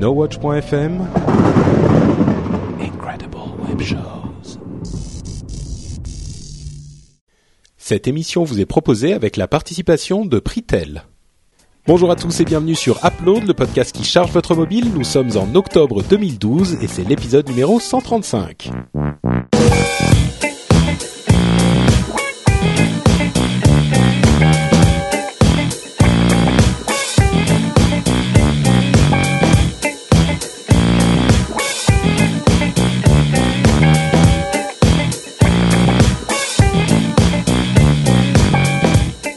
NoWatch.fm Incredible Web Shows. Cette émission vous est proposée avec la participation de Pritel. Bonjour à tous et bienvenue sur Upload, le podcast qui charge votre mobile. Nous sommes en octobre 2012 et c'est l'épisode numéro 135.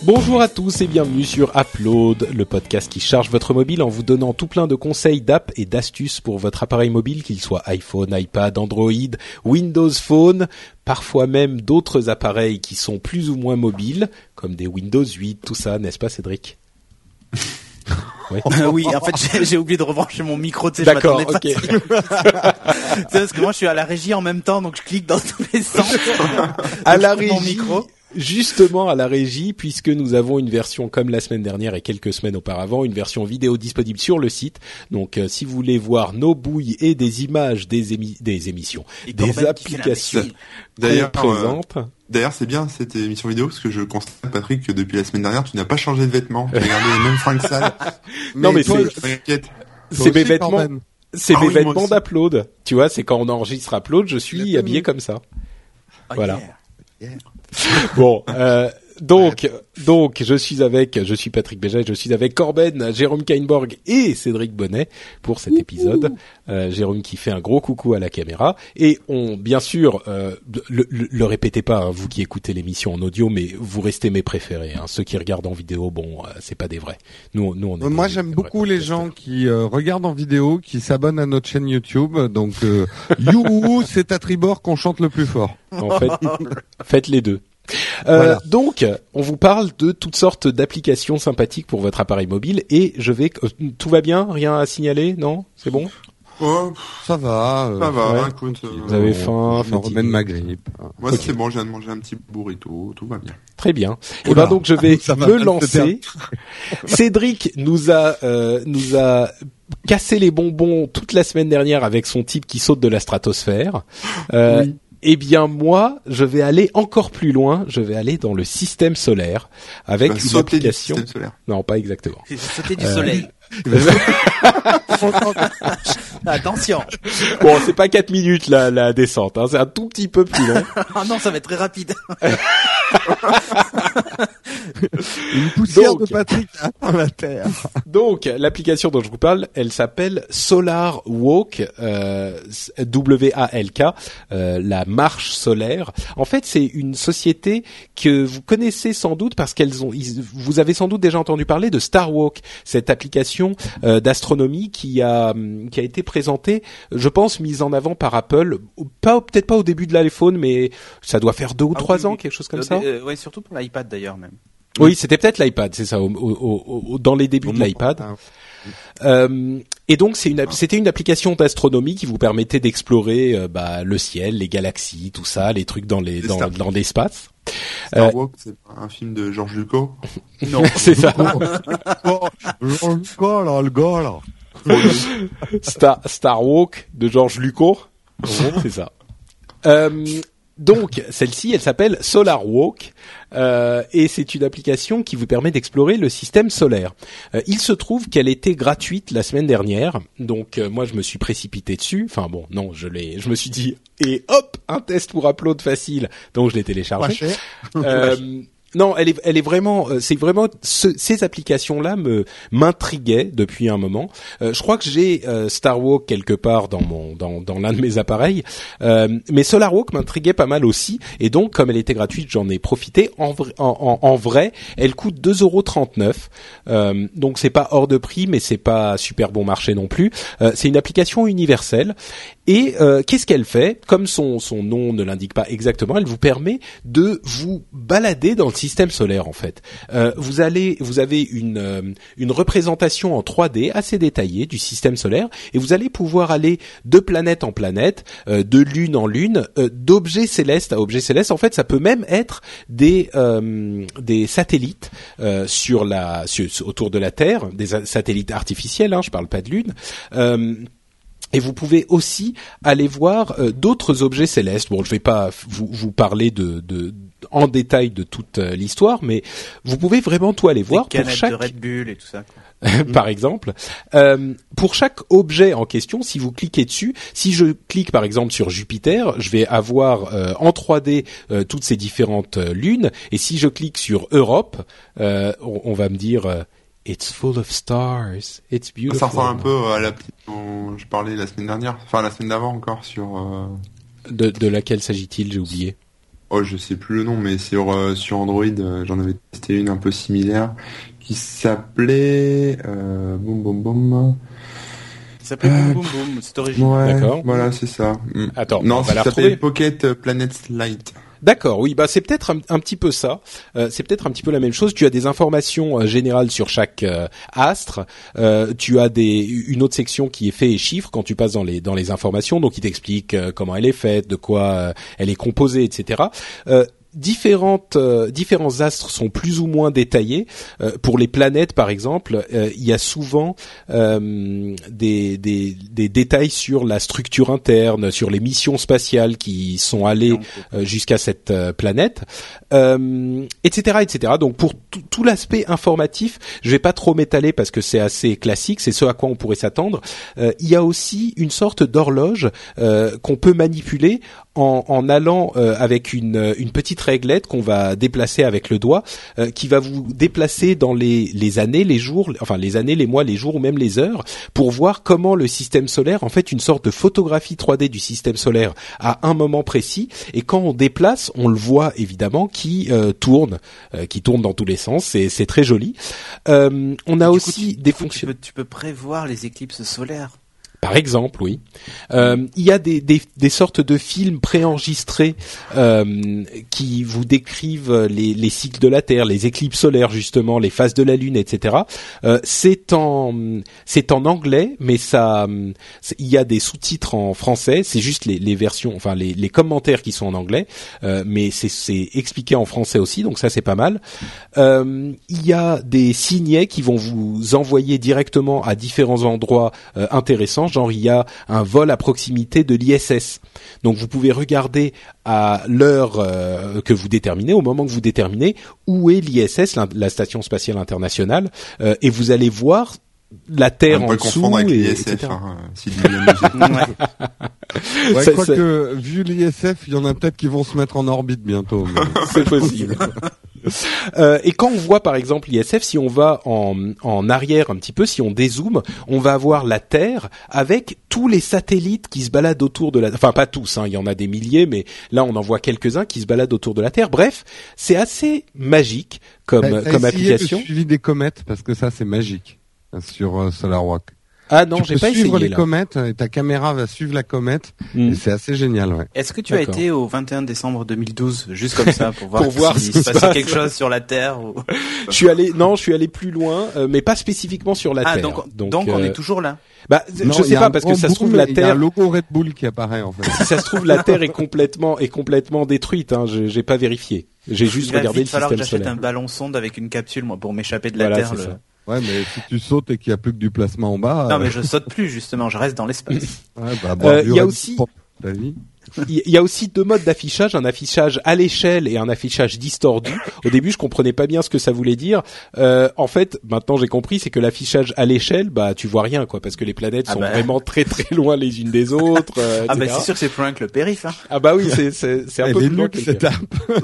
Bonjour à tous et bienvenue sur Upload, le podcast qui charge votre mobile en vous donnant tout plein de conseils d'app et d'astuces pour votre appareil mobile, qu'il soit iPhone, iPad, Android, Windows Phone, parfois même d'autres appareils qui sont plus ou moins mobiles, comme des Windows 8, tout ça, n'est-ce pas Cédric? Oui. oui, en fait, j'ai oublié de rebrancher mon micro. Tu sais, D'accord, ok. c'est parce que moi, je suis à la régie en même temps, donc je clique dans tous les sens. à la régie. Mon micro justement à la régie, puisque nous avons une version comme la semaine dernière et quelques semaines auparavant, une version vidéo disponible sur le site. Donc, euh, si vous voulez voir nos bouilles et des images des, des émissions, des applications D'ailleurs, présentes. D'ailleurs, c'est bien cette émission vidéo parce que je constate, Patrick, que depuis la semaine dernière, tu n'as pas changé de vêtements. Tu as gardé les mêmes fringues sales. non, mais c'est, c'est mes vêtements. C'est mes vêtements d'upload. Tu vois, c'est quand on enregistre upload, je suis habillé comme ça. voilà. Bon, euh, donc, donc, je suis avec, je suis Patrick Béja, je suis avec Corben, Jérôme Kainborg et Cédric Bonnet pour cet épisode. Euh, Jérôme qui fait un gros coucou à la caméra et on, bien sûr, euh, le, le, répétez pas, hein, vous qui écoutez l'émission en audio, mais vous restez mes préférés. Hein. Ceux qui regardent en vidéo, bon, euh, c'est pas des vrais. Nous, nous, on est Moi, j'aime beaucoup les gens qui euh, regardent en vidéo, qui s'abonnent à notre chaîne YouTube. Donc, euh, youhou, c'est à tribord qu'on chante le plus fort. En fait, faites les deux. Euh, Donc, on vous parle de toutes sortes d'applications sympathiques pour votre appareil mobile et je vais. Euh, tout va bien, rien à signaler, non? C'est bon? Oh, ça va. Euh, ça va. Écoute, vous avez faim, je remène ma grippe. Moi, c'est bon. Je viens de manger un petit burrito. Tout va bien. Très bien. Et ben donc, je vais me lancer. Cédric nous a nous a cassé les bonbons toute la semaine dernière avec son type qui saute de la stratosphère. Euh, oui. Eh bien moi, je vais aller encore plus loin. Je vais aller dans le système solaire avec une application. Non, pas exactement. C'est sauter du soleil. Attention. Bon, c'est pas 4 minutes la, la descente, hein, c'est un tout petit peu plus long. ah non, ça va être très rapide. Une poussière donc, de Patrick dans la terre. Donc, l'application dont je vous parle, elle s'appelle Solar Walk, euh, W-A-L-K, euh, la marche solaire. En fait, c'est une société que vous connaissez sans doute parce qu'elles ont, vous avez sans doute déjà entendu parler de Star Walk, cette application euh, d'astronomie qui a qui a été présentée, je pense, mise en avant par Apple, pas peut-être pas au début de l'iPhone, mais ça doit faire deux ou ah, trois oui, ans, oui. quelque chose comme Euh, ça. euh, ouais, surtout pour l'iPad d'ailleurs même. Oui, c'était peut-être l'iPad, c'est ça, au, au, au, dans les débuts de l'iPad. Euh, et donc c'est une, c'était une application d'astronomie qui vous permettait d'explorer euh, bah, le ciel, les galaxies, tout ça, les trucs dans les dans, dans l'espace. Star Euh, Walk, c'est pas un film de Georges Lucas. Non. c'est ça. Le gars là, le gars là. Star, Star Walk de George Lucas. c'est ça. Euh, donc, celle-ci, elle s'appelle Solar Walk euh, et c'est une application qui vous permet d'explorer le système solaire. Euh, il se trouve qu'elle était gratuite la semaine dernière, donc euh, moi je me suis précipité dessus. Enfin bon, non, je l'ai, je me suis dit et hop, un test pour upload facile, donc je l'ai téléchargé. Non, elle est, elle est vraiment, euh, c'est vraiment ce- ces applications-là me m'intriguaient depuis un moment. Euh, je crois que j'ai euh, Starwalk quelque part dans mon dans dans l'un de mes appareils, euh, mais SolarWalk m'intriguait pas mal aussi. Et donc, comme elle était gratuite, j'en ai profité. En en, en, en vrai, elle coûte 2,39€. Euh, donc c'est pas hors de prix, mais c'est pas super bon marché non plus. Euh, c'est une application universelle. Et qu'est-ce qu'elle fait? Comme son son nom ne l'indique pas exactement, elle vous permet de vous balader dans le système solaire en fait. Euh, vous allez, vous avez une euh, une représentation en 3D assez détaillée du système solaire et vous allez pouvoir aller de planète en planète, euh, de lune en lune, d'objet céleste à objet céleste. En fait, ça peut même être des des satellites sur la autour de la Terre, des satellites artificiels. Hein, je parle pas de lune. Et vous pouvez aussi aller voir d'autres objets célestes. Bon, je vais pas vous, vous parler de, de en détail de toute euh, l'histoire, mais vous pouvez vraiment tout aller voir Des pour chaque de Red Bull et tout ça. par exemple. Euh, pour chaque objet en question, si vous cliquez dessus, si je clique par exemple sur Jupiter, je vais avoir euh, en 3D euh, toutes ces différentes euh, lunes, et si je clique sur Europe, euh, on, on va me dire euh, It's full of stars, it's beautiful. Ça ressemble un peu à l'appli dont je parlais la semaine dernière, enfin la semaine d'avant encore sur. euh, De, de laquelle s'agit-il? J'ai oublié. Oh, je sais plus le nom, mais sur euh, sur Android, euh, j'en avais testé une un peu similaire qui s'appelait euh, boum boum boum. Ça s'appelle Euh, Boom Boom Boom, c'est original. Ouais, D'accord. voilà, c'est ça. Mm. Attends, on non, ça retrouver. Pocket Planet Light. D'accord, oui, bah c'est peut-être un, petit peu ça. Euh, c'est peut-être un petit peu la même chose. Tu as des informations euh, générales sur chaque euh, astre. Euh, tu as des une autre section qui est fait et chiffres quand tu passes dans les dans les informations. Donc il t'explique euh, comment elle est faite, de quoi elle est composée, etc. Différentes euh, différents astres sont plus ou moins détaillés. Euh, pour les planètes, par exemple, euh, il y a souvent euh, des, des des détails sur la structure interne, sur les missions spatiales qui sont allées euh, jusqu'à cette euh, planète, etc., etc. Donc pour tout- l'aspect informatif, je vais pas trop m'étaler parce que c'est assez classique, c'est ce à quoi on pourrait s'attendre. Il y a aussi une sorte d'horloge qu'on peut manipuler en, en allant euh, avec une, une petite réglette qu'on va déplacer avec le doigt, euh, qui va vous déplacer dans les, les années, les jours, enfin les années, les mois, les jours ou même les heures, pour voir comment le système solaire, en fait, une sorte de photographie 3D du système solaire à un moment précis. Et quand on déplace, on le voit évidemment qui euh, tourne, euh, qui tourne dans tous les sens. C'est c'est très joli. Euh, on a coup, aussi tu- des fonctions. Tu peux, tu peux prévoir les éclipses solaires. Par exemple, oui. Euh, il y a des, des, des sortes de films préenregistrés euh, qui vous décrivent les, les cycles de la Terre, les éclipses solaires justement, les phases de la Lune, etc. Euh, c'est en c'est en anglais, mais ça il y a des sous-titres en français. C'est juste les, les versions, enfin les, les commentaires qui sont en anglais, euh, mais c'est c'est expliqué en français aussi, donc ça c'est pas mal. Euh, il y a des signets qui vont vous envoyer directement à différents endroits euh, intéressants. Genre, il y a un vol à proximité de l'ISS. Donc, vous pouvez regarder à l'heure euh, que vous déterminez, au moment que vous déterminez, où est l'ISS, la, station spatiale internationale, euh, et vous allez voir la Terre On en dessous, confondre avec et, l'ISF, etc. hein, si milieu musique. Ouais. Ouais, Ça- quoique, vu l'ISF, il y en a peut-être qui vont se mettre en orbite bientôt. mais- c'est possible. Euh, et quand on voit par exemple l'ISF, si on va en, en arrière un petit peu, si on dézoome, on va avoir la Terre avec tous les satellites qui se baladent autour de la Enfin pas tous, hein, il y en a des milliers, mais là on en voit quelques-uns qui se baladent autour de la Terre. Bref, c'est assez magique comme, t'as comme application. Le suivi des comètes, parce que ça c'est magique sur euh, SolarWalk. Ah non, tu j'ai peux pas suivre essayé les là. comètes et ta caméra va suivre la comète Hmm. et c'est assez génial. Ouais. Est-ce que tu as été au 21 décembre 2012, juste comme ça, pour voir, Pour voir ce qui se se passait passe. quelque chose sur la Terre ou... Je suis allé, non, je suis allé plus loin, euh, mais pas spécifiquement sur la Ah, Terre. donc, donc, on euh, est toujours là. Bah, Non, je il sais pas parce que ça se trouve la Il y a Terre un logo Red Bull qui apparaît en fait. si ça se trouve, la Terre est complètement est complètement détruite. Hein. Je- J'ai pas vérifié. J'ai juste Il va regardé le vite falloir que système j'achète un ballon sonde avec une capsule, moi, pour m'échapper de la Voilà, Terre. Ouais, mais si tu sautes et qu'il y a plus que du placement en bas. Non, euh, mais je saute plus, justement, je reste dans l'espace. ouais, bah, Euh, il y a aussi- pour Il y a aussi deux modes d'affichage, un affichage à l'échelle et un affichage distordu. Au début, je comprenais pas bien ce que ça voulait dire. Euh, en fait, maintenant j'ai compris, c'est que l'affichage à l'échelle, bah tu vois rien quoi, parce que les planètes Ah sont bah. vraiment très très loin les unes des autres. euh, Ah, bah, etc. c'est sûr que c'est plus loin que le périph', hein. Ah bah oui, c'est c'est c'est un Elle peu plus app.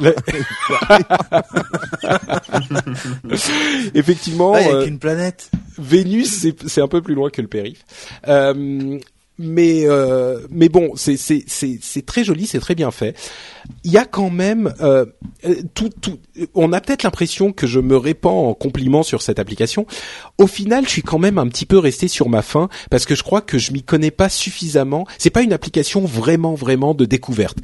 Effectivement, Ah, il y a euh, qu'une planète. Vénus, c'est c'est un peu plus loin que le périph. Euh, mais euh, mais bon, c'est c'est c'est c'est très joli, c'est très bien fait. Il y a quand même euh, euh, tout tout. On a peut-être l'impression que je me répands en compliments sur cette application. Au final, je suis quand même un petit peu resté sur ma faim parce que je crois que je m'y connais pas suffisamment. C'est pas une application vraiment vraiment de découverte.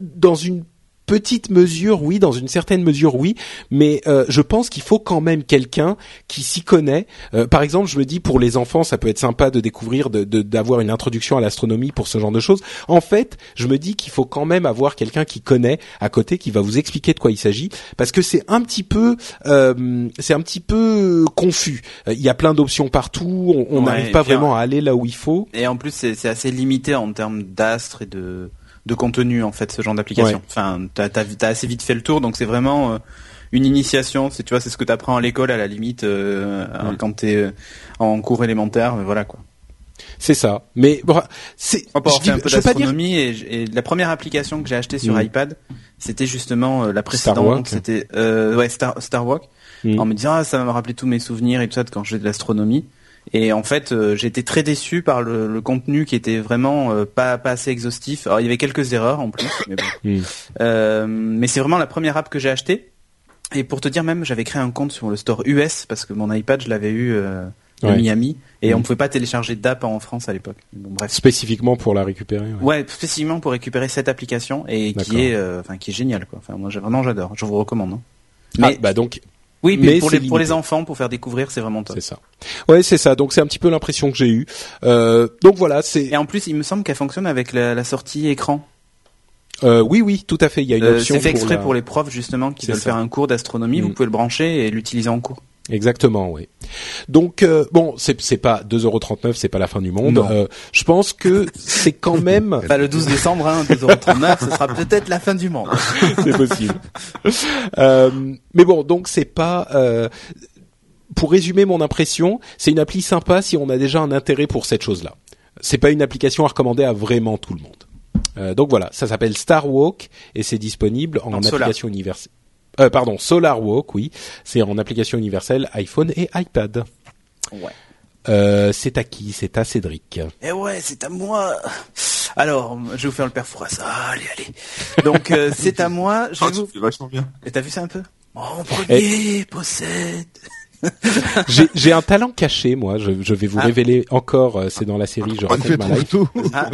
Dans une petite mesure, oui, dans une certaine mesure, oui, mais euh, je pense qu'il faut quand même quelqu'un qui s'y connaît. Euh, par exemple, je me dis pour les enfants, ça peut être sympa de découvrir, de d'avoir une introduction à l'astronomie pour ce genre de choses. En fait, je me dis qu'il faut quand même avoir quelqu'un qui connaît à côté, qui va vous expliquer de quoi il s'agit, parce que c'est un petit peu, euh, c'est un petit peu confus. Euh, Il y a plein d'options partout, on- Ouais, n'arrive pas vraiment à aller là où il faut. Et en plus, c'est c'est assez limité en termes d'astres et de, de contenu, en fait, ce genre d'application. Ouais. Enfin, t'as as, assez vite fait le tour, donc c'est vraiment euh, une initiation. C'est tu vois, c'est ce que t'apprends à l'école à la limite euh, Mm. quand t'es euh, en cours élémentaire. mais Voilà quoi. C'est ça. Mais bon, c'est. On peut je un peu pas dire d'astronomie et, la première application que j'ai achetée sur Mm. iPad, c'était justement euh, la précédente. C'était ouais Star Star Walk. Mm. En me disant ah, ça va me rappeler tous mes souvenirs et tout ça de quand j'ai de l'astronomie. Et en fait, euh, été très déçu par le, le contenu qui était vraiment euh, pas pas assez exhaustif. Alors il y avait quelques erreurs en plus, mais bon. Euh, mais c'est vraiment la première app que j'ai achetée. Et pour te dire même, j'avais créé un compte sur le store US parce que mon iPad, je l'avais eu à Ouais. Miami et on pouvait pas télécharger d'app en France à l'époque. Bon, bref. spécifiquement pour la récupérer. ouais. Ouais, spécifiquement pour récupérer cette application et qui est, enfin, qui est géniale quoi. Enfin, moi, vraiment, j'adore. Je vous recommande. hein. Ah, Mais bah donc oui, mais mais pour les pour les limité. enfants, pour faire découvrir, c'est vraiment top. c'est ça. Ouais, c'est ça. Donc c'est un petit peu l'impression que j'ai eue. Euh, donc voilà, c'est. Et en plus, il me semble qu'elle fonctionne avec la, la sortie écran. Euh, oui, oui, tout à fait. Il y a une Euh, option c'est fait exprès la- pour les profs justement qui veulent ça. faire un cours d'astronomie. Mm. Vous pouvez le brancher et l'utiliser en cours. Exactement, oui. Donc euh, bon, c'est c'est pas 2,39€, c'est pas la fin du monde. Euh, je pense que c'est quand même Enfin, le 12 décembre, hein, 2,39€, ce sera peut-être la fin du monde. c'est possible. Euh, mais bon, donc c'est pas. euh, pour résumer mon impression, c'est une appli sympa si on a déjà un intérêt pour cette chose-là. C'est pas une application à recommander à vraiment tout le monde. Euh, donc voilà, ça s'appelle Star Walk et c'est disponible en En application universelle. Euh, pardon, Solar Walk, oui, c'est en application universelle iPhone et iPad. Ouais. Euh, c'est à qui? C'est à Cédric. Eh ouais, c'est à moi. Alors, je vais vous faire le père. Allez, allez. Donc, euh, c'est à moi. Je Oh, vais tu vous... fais vachement bien. Et t'as vu ça un peu? Mon Eh. premier possède. J'ai un talent caché, moi. Je, je vais vous Ah. révéler encore. euh, C'est dans la série. Je fait raconte ma life. tout. Ah,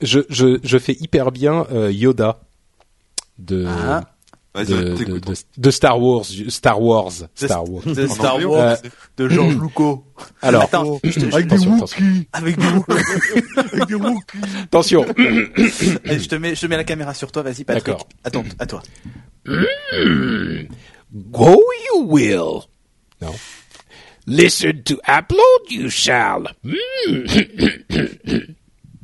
Je, je, je fais hyper bien euh, Yoda de, Ah. De, de, de, de Star Wars. Star Wars. Star Wars. de Star Wars, Euh, de George Lucas. Alors, Attends, je je- Avec des Attention. Wookiees. avec du Avec des Wookiees. attention. Eh, je te mets, je te mets la caméra sur toi, vas-y, Patrick. D'accord. Attends, à toi. Go you will. Non. Listen to upload you shall.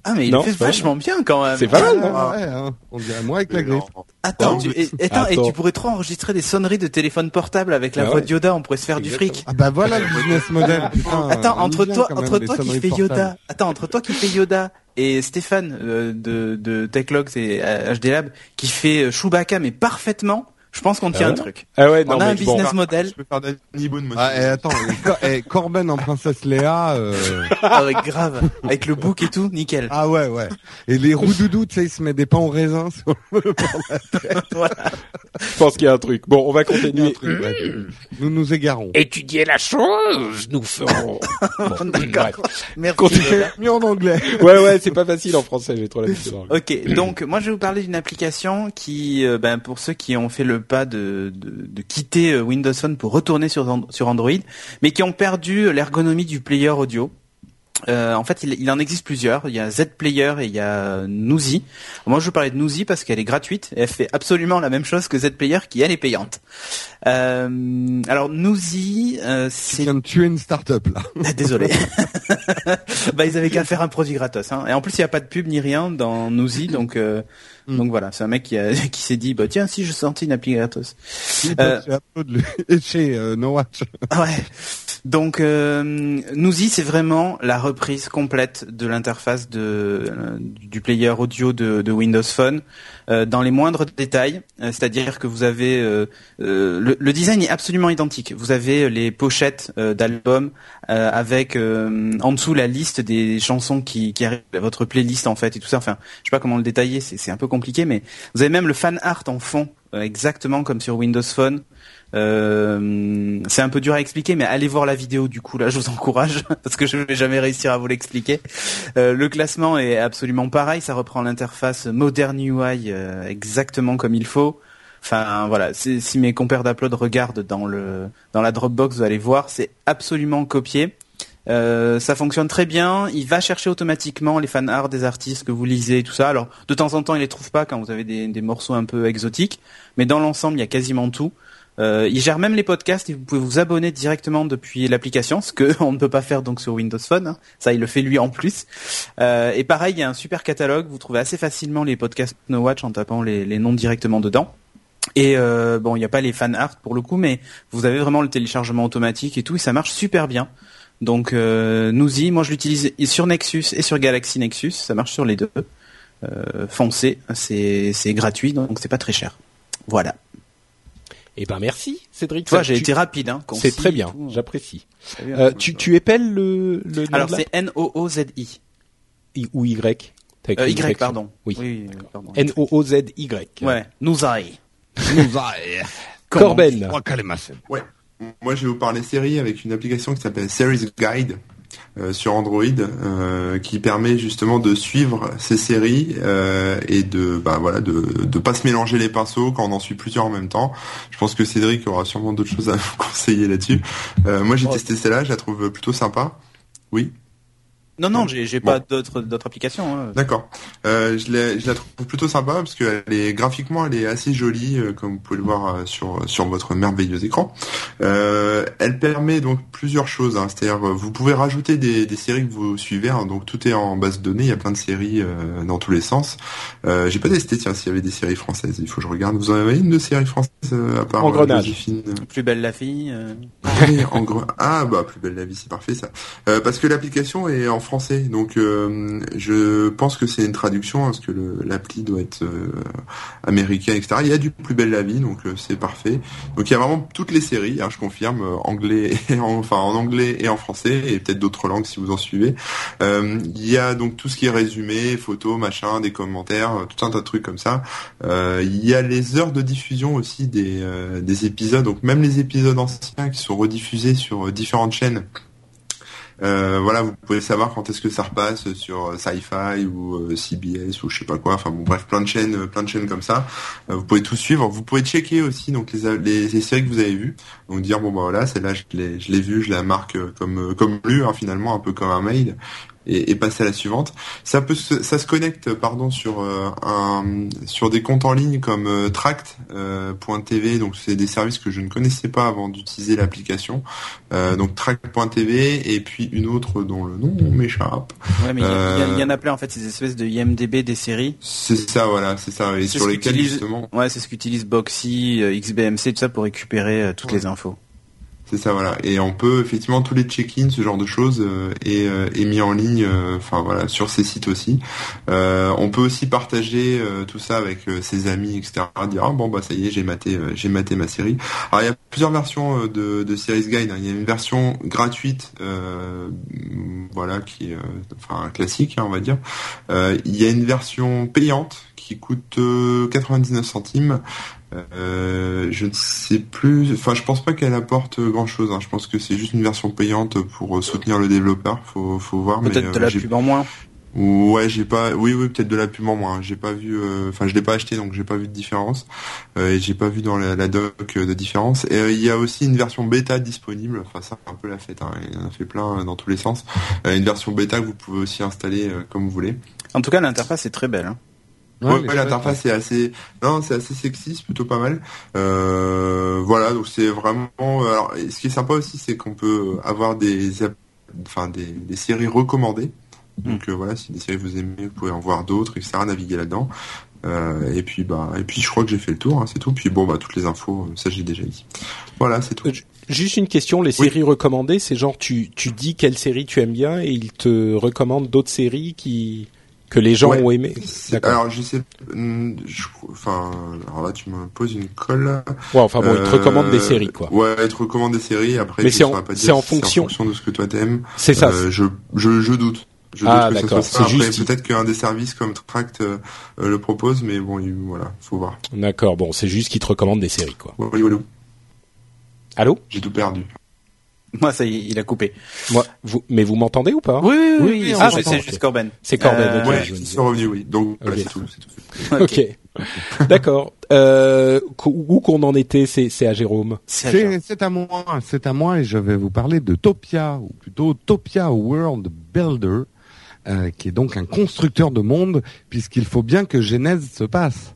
Ah, mais il Non, fait vachement bien quand même. C'est pas mal, non Ah ouais, hein. On dirait moi avec la griffe. Attends, tu, et, et attends, et Attends. tu pourrais trop enregistrer des sonneries de téléphone portable avec la Ah voix ouais. de Yoda, on pourrait se faire du fric. Ah bah voilà le business model. Putain, Attends, entre toi, même, entre toi qui portables. Yoda, attends, entre toi qui fais Yoda et Stéphane euh, de, de Techlogs et euh, HD Lab qui fait euh, Chewbacca mais parfaitement, je pense qu'on tient Ah un truc. Ah ouais, non, On a un bon. business model Je peux faire Danny Boone, moi. Ah, et attends, et Cor- et Corben en princesse Léa. euh, avec grave, avec le book et tout, nickel. Ah ouais, ouais. Et les roudoudous, tu sais, il se met des pains au raisin sur le Voilà. Je pense qu'il y a un truc. Bon, on va continuer. truc, ouais. Nous nous égarons. Étudier la chose, nous ferons. Bon, D'accord. Merci. Continue. Yoda. Mieux en anglais. Ouais, ouais, c'est pas facile en français. J'ai trop l'habitude. en anglais. Ok, donc moi je vais vous parler d'une application qui, euh, ben, pour ceux qui ont fait le pas de, de, de quitter euh, Windows Phone pour retourner sur, sur Android, mais qui ont perdu l'ergonomie du player audio. Euh, en fait, il, il en existe plusieurs. Il y a Z Player et il y a Newsy. Moi, je veux parler de Newsy parce qu'elle est gratuite et elle fait absolument la même chose que Z Player qui elle est payante. Euh, alors Newsy, euh, Tu c'est viens de tuer une start-up, là. Désolé. bah ils avaient qu'à faire un produit gratos. Hein. Et en plus il n'y a pas de pub ni rien dans Newsy, donc euh, Mm. donc voilà, c'est un mec qui, a, qui s'est dit bah tiens si je sortis une appli gratos. Si, Euh, et chez euh, No Watch. Ah ouais. Donc euh, Newsy c'est vraiment la reprise complète de l'interface de euh, du player audio de, de Windows Phone euh, dans les moindres détails. Euh, C'est-à-dire que vous avez euh, euh, le, le design est absolument identique. Vous avez les pochettes euh, d'albums euh, avec euh, en dessous la liste des chansons qui, qui arrivent à votre playlist en fait et tout ça. Enfin, je sais pas comment le détailler, c'est un peu compliqué, mais vous avez même le fan art en fond, euh, exactement comme sur Windows Phone. Euh, c'est un peu dur à expliquer, mais allez voir la vidéo du coup là, je vous encourage parce que je vais jamais réussir à vous l'expliquer. Euh, le classement est absolument pareil, ça reprend l'interface Modern UI euh, exactement comme il faut. Enfin voilà, si mes compères d'Upload regardent dans le dans la Dropbox, vous allez voir, c'est absolument copié. Euh, ça fonctionne très bien. Il va chercher automatiquement les fan art des artistes que vous lisez et tout ça. Alors de temps en temps, il les trouve pas quand vous avez des morceaux un peu exotiques, mais dans l'ensemble, il y a quasiment tout. Euh, il gère même les podcasts et vous pouvez vous abonner directement depuis l'application, ce que on ne peut pas faire donc sur Windows Phone. Hein. Ça, il le fait lui en plus. Euh, et pareil, il y a un super catalogue. Vous trouvez assez facilement les podcasts No Watch en tapant les, noms directement dedans. Et euh, bon, il n'y a pas les fan art pour le coup, mais vous avez vraiment le téléchargement automatique et tout, et ça marche super bien. Donc nous y, moi je l'utilise sur Nexus et sur Galaxy Nexus, ça marche sur les deux. Foncez, c'est gratuit, donc c'est pas très cher. Voilà. Eh ben merci Cédric. Toi, j'ai été rapide. Hein, c'est très bien, j'apprécie. Euh, tu, tu épelles le, le Alors c'est N-O-O-Z-I. Ou Y? Euh, Y, pardon. Oui. oui pardon. N-O-O-Z-Y. Ouais. Nouzai. Nouzai. Corben. Ouais. Moi, je vais vous parler série avec une application qui s'appelle Series Guide. Euh, sur Android euh, qui permet justement de suivre ces séries euh, et de bah voilà de de pas se mélanger les pinceaux quand on en suit plusieurs en même temps. Je pense que Cédric aura sûrement d'autres choses à vous conseiller là-dessus. moi j'ai testé celle-là, je la trouve plutôt sympa. Oui? Non, non, j'ai pas d'autres d'autres applications. Hein. D'accord. Euh, je, la, je la trouve plutôt sympa parce que elle est graphiquement elle est assez jolie euh, comme vous pouvez le voir euh, sur sur votre merveilleux écran. Euh, elle permet donc plusieurs choses. Hein, C'est-à-dire vous pouvez rajouter des, des séries que vous suivez. Hein, donc tout est en base de données. Il y a plein de séries dans tous les sens. J'ai pas testé tiens s'il y avait des séries françaises. Il faut que je regarde. Vous en avez une de séries françaises à part Engrenage. Plus belle la fille. en Ah bah plus belle la vie c'est parfait ça. parce que l'application est en donc euh, je pense que c'est une traduction, parce que l'appli doit être euh, américain, etc. Il y a du Plus belle la vie, donc euh, c'est parfait. Donc il y a vraiment toutes les séries, hein, je confirme, anglais, et en, enfin en anglais et en français, et peut-être d'autres langues si vous en suivez. il y a donc tout ce qui est résumé, photos, machin, des commentaires, tout un tas de trucs comme ça. il y a les heures de diffusion aussi des épisodes, donc même les épisodes anciens qui sont rediffusés sur différentes chaînes. Euh, voilà, vous pouvez savoir quand est-ce que ça repasse sur euh, Sci-Fi ou euh, CBS ou je sais pas quoi. Enfin bon, bref, plein de chaînes, plein de chaînes comme ça. vous pouvez tout suivre. Vous pouvez checker aussi donc les, les, séries que vous avez vues. Donc dire bon bah voilà, celle-là je l'ai je l'ai vue, je la marque comme comme lu hein, finalement, un peu comme un mail et, passer à la suivante. Ça peut se, ça se connecte pardon sur euh, un sur des comptes en ligne comme euh, tract.tv euh, donc c'est des services que je ne connaissais pas avant d'utiliser l'application. donc tract.tv et puis une autre dont le nom m'échappe. Ouais mais il y, en a plein en fait ces espèces de IMDb des séries. C'est ça voilà, c'est ça et sur lesquels justement. Ouais, c'est ce qu'utilise Boxy, XBMC tout ça pour récupérer toutes les infos. C'est ça, voilà. Et on peut effectivement tous les check-ins, ce genre de choses, euh, est, euh, mis en ligne, euh, enfin voilà, sur ces sites aussi. on peut aussi partager tout ça avec ses amis, etc. Dire ah, bon bah ça y est, j'ai maté, j'ai maté ma série. Alors il y a plusieurs versions de, de Series Guide. Hein. Il y a une version gratuite, voilà, qui est enfin classique, hein, on va dire. il y a une version payante qui coûte 99 centimes. Euh, je ne sais plus. Enfin, je pense pas qu'elle apporte grand chose. Hein. Je pense que c'est juste une version payante pour euh, soutenir le développeur. Faut, faut voir. Peut-être de la euh, pub en moins. Ouais, j'ai pas. Oui, oui, peut-être de la pub en moins. J'ai pas vu. Enfin, je l'ai pas acheté, donc j'ai pas vu de différence. et j'ai pas vu dans la, doc de différence. Et il y a aussi une version bêta disponible. Enfin, ça, un peu la fête. Hein. Il y en a fait plein dans tous les sens. une version bêta que vous pouvez aussi installer comme vous voulez. En tout cas, l'interface est très belle. Hein. Ouais, l'interface est assez, non, c'est assez sexy, c'est plutôt pas mal. Euh, voilà, donc c'est vraiment. Alors, ce qui est sympa aussi, c'est qu'on peut avoir des, enfin des, des séries recommandées. Donc euh, voilà, si des séries vous aimez, vous pouvez en voir d'autres, etc. Naviguer là-dedans. Euh, et puis bah, et puis je crois que j'ai fait le tour, hein, c'est tout. Puis bon bah toutes les infos, ça j'ai déjà dit. Voilà, c'est tout. Euh, juste une question, les séries recommandées, c'est genre tu tu dis quelle série tu aimes bien et ils te recommandent d'autres séries qui que les gens ont aimé. Alors je sais, hmm, enfin, alors là tu me poses une colle. Ouais, enfin bon, ils te recommandent des séries quoi. Ouais, ils te recommandent des séries. Après, mais c'est en, c'est en, fonction. de ce que toi t'aimes. C'est ça. Euh, je, je, je doute. Je ah d'accord, c'est juste. Peut-être qu'un des services comme Tract euh, le propose, mais bon, il, voilà, faut voir. D'accord, bon, c'est juste qu'ils te recommandent des séries quoi. Oui, oui, Allô? J'ai tout perdu. Moi, ça y est, il a coupé. Moi, vous, mais vous m'entendez ou pas Oui, oui, oui. Ah, c'est juste. Corben. C'est Corben. Euh, ok, ouais, je revenus, oui. Donc, c'est tout. Ok. D'accord. Euh, où qu'on en était, c'est c'est à Jérôme. C'est à C'est c'est à moi, c'est à moi et je vais vous parler de Topia, ou plutôt Topia World Builder, euh, qui est donc un constructeur de monde, puisqu'il faut bien que Genèse se passe.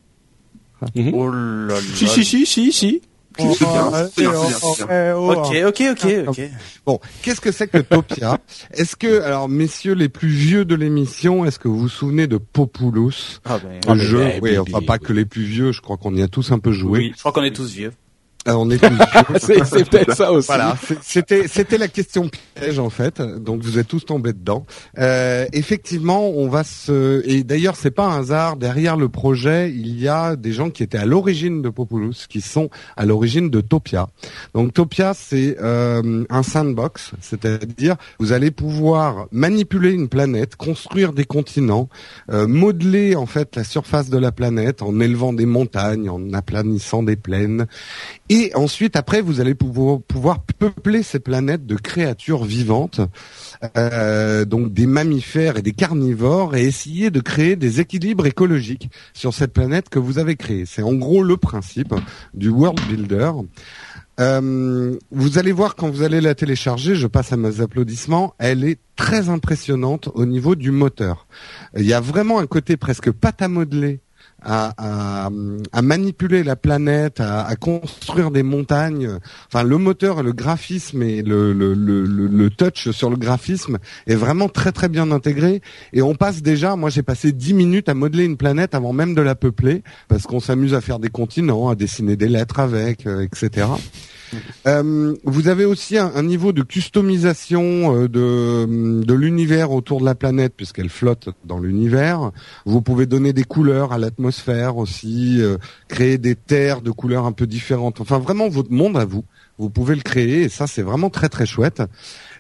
Mhm. Oh là là. Si si si si si. C'est bien. Ok, ok, ok, ok. Bon, qu'est-ce que c'est que Topia? Est-ce que, alors messieurs les plus vieux de l'émission, est-ce que vous vous souvenez de Populous Ah ben, Ah, Le mais jeu, ouais, oui, enfin pas que les plus vieux, je crois qu'on y a tous un peu joué. oui, je crois qu'on est tous vieux. Euh, on est c'est peut-être ça aussi. Voilà, c'était c'était la question piège en fait. Donc vous êtes tous tombés dedans. Euh, effectivement, on va se et d'ailleurs c'est pas un hasard. Derrière le projet, il y a des gens qui étaient à l'origine de Populous, qui sont à l'origine de Topia. Donc Topia, c'est euh, un sandbox, c'est-à-dire vous allez pouvoir manipuler une planète, construire des continents, euh, modeler en fait la surface de la planète en élevant des montagnes, en aplanissant des plaines. Et ensuite, après, vous allez pouvoir, pouvoir peupler ces planètes de créatures vivantes, euh, donc des mammifères et des carnivores, et essayer de créer des équilibres écologiques sur cette planète que vous avez créée. C'est en gros le principe du World Builder. Euh, vous allez voir quand vous allez la télécharger, je passe à mes applaudissements, elle est très impressionnante au niveau du moteur. Il y a vraiment un côté presque pâte à modeler à, à, à manipuler la planète, à, à construire des montagnes. Enfin, le moteur, le graphisme et le, le, le, le- touch sur le graphisme est vraiment très très bien intégré. Et on passe déjà, moi j'ai passé 10 minutes à modeler une planète avant même de la peupler, parce qu'on s'amuse à faire des continents, à dessiner des lettres avec, euh, etc. Euh, vous avez aussi un, niveau de customisation euh, de, de l'univers autour de la planète puisqu'elle flotte dans l'univers. Vous pouvez donner des couleurs à l'atmosphère aussi, euh, créer des terres de couleurs un peu différentes. Enfin, vraiment votre monde à vous. Vous pouvez le créer et ça c'est vraiment très très chouette.